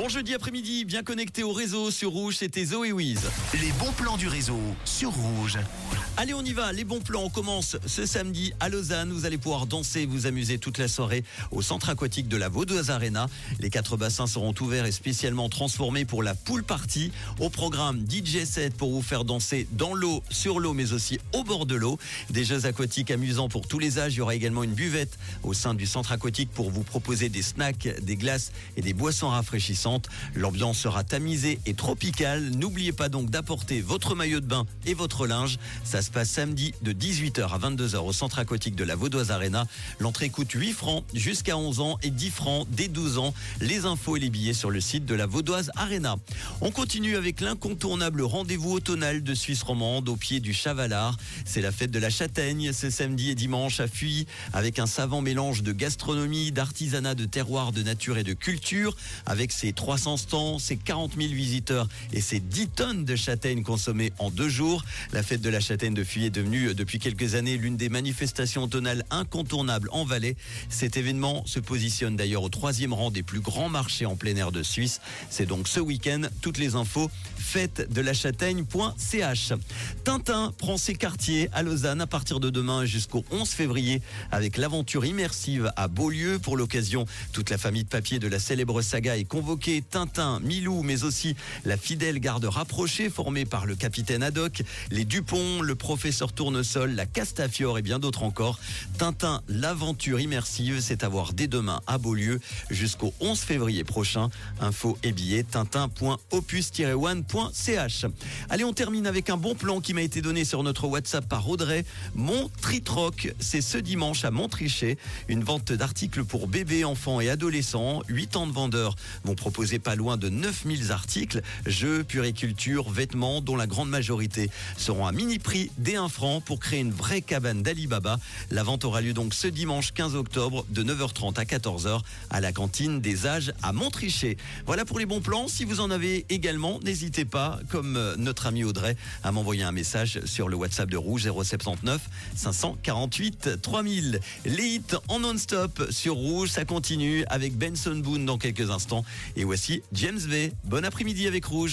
Bon jeudi après-midi, bien connecté au réseau sur Rouge, c'était Zoé Wiz. Les bons plans du réseau sur Rouge. Allez, on y va. Les bons plans, on commence ce samedi à Lausanne. Vous allez pouvoir danser, vous amuser toute la soirée au centre aquatique de la Vaudoise Arena. Les quatre bassins seront ouverts et spécialement transformés pour la pool party. Au programme DJ set pour vous faire danser dans l'eau, sur l'eau, mais aussi au bord de l'eau. Des jeux aquatiques amusants pour tous les âges. Il y aura également une buvette au sein du centre aquatique pour vous proposer des snacks, des glaces et des boissons rafraîchissantes. L'ambiance sera tamisée et tropicale. N'oubliez pas donc d'apporter votre maillot de bain et votre linge. Ça se passe samedi de 18h à 22h au centre aquatique de la Vaudoise Arena. L'entrée coûte 8 francs jusqu'à 11 ans et 10 francs dès 12 ans. Les infos et les billets sur le site de la Vaudoise Arena. On continue avec l'incontournable rendez-vous automnal de Suisse romande au pied du Chavalard. C'est la fête de la châtaigne ce samedi et dimanche à Fuy avec un savant mélange de gastronomie, d'artisanat, de terroir, de nature et de culture avec ses 300 stands, ses 40 000 visiteurs et ses 10 tonnes de châtaignes consommées en deux jours. La fête de la châtaigne de Fuy est devenue euh, depuis quelques années l'une des manifestations automnales incontournables en Valais. Cet événement se positionne d'ailleurs au troisième rang des plus grands marchés en plein air de Suisse. C'est donc ce week-end. Toutes les infos fête de la châtaigne.ch. Tintin prend ses quartiers à Lausanne à partir de demain jusqu'au 11 février avec l'aventure immersive à Beaulieu. Pour l'occasion, toute la famille de papier de la célèbre saga est convoquée. Tintin, Milou, mais aussi la fidèle garde rapprochée formée par le capitaine Haddock, les Dupont, le professeur Tournesol, la Castafiore et bien d'autres encore. Tintin, l'aventure immersive, c'est à voir dès demain à Beaulieu jusqu'au 11 février prochain. Info et billets tintin.opus-one.ch. Allez, on termine avec un bon plan qui m'a été donné sur notre WhatsApp par Audrey. Mon Tritroc, c'est ce dimanche à Montrichet. Une vente d'articles pour bébés, enfants et adolescents. 8 ans de vendeurs vont pas loin de 9000 articles. Jeux, puriculture, vêtements, dont la grande majorité seront à mini prix dès 1 franc pour créer une vraie cabane d'Alibaba. La vente aura lieu donc ce dimanche 15 octobre de 9h30 à 14h à la cantine des âges à Montrichet. Voilà pour les bons plans. Si vous en avez également, n'hésitez pas, comme euh, notre ami Audrey, à m'envoyer un message sur le WhatsApp de Rouge 079 548 3000. Les hits en non-stop sur Rouge, ça continue avec Benson Boone dans quelques instants. Et voici James V. Bon après-midi avec Rouge.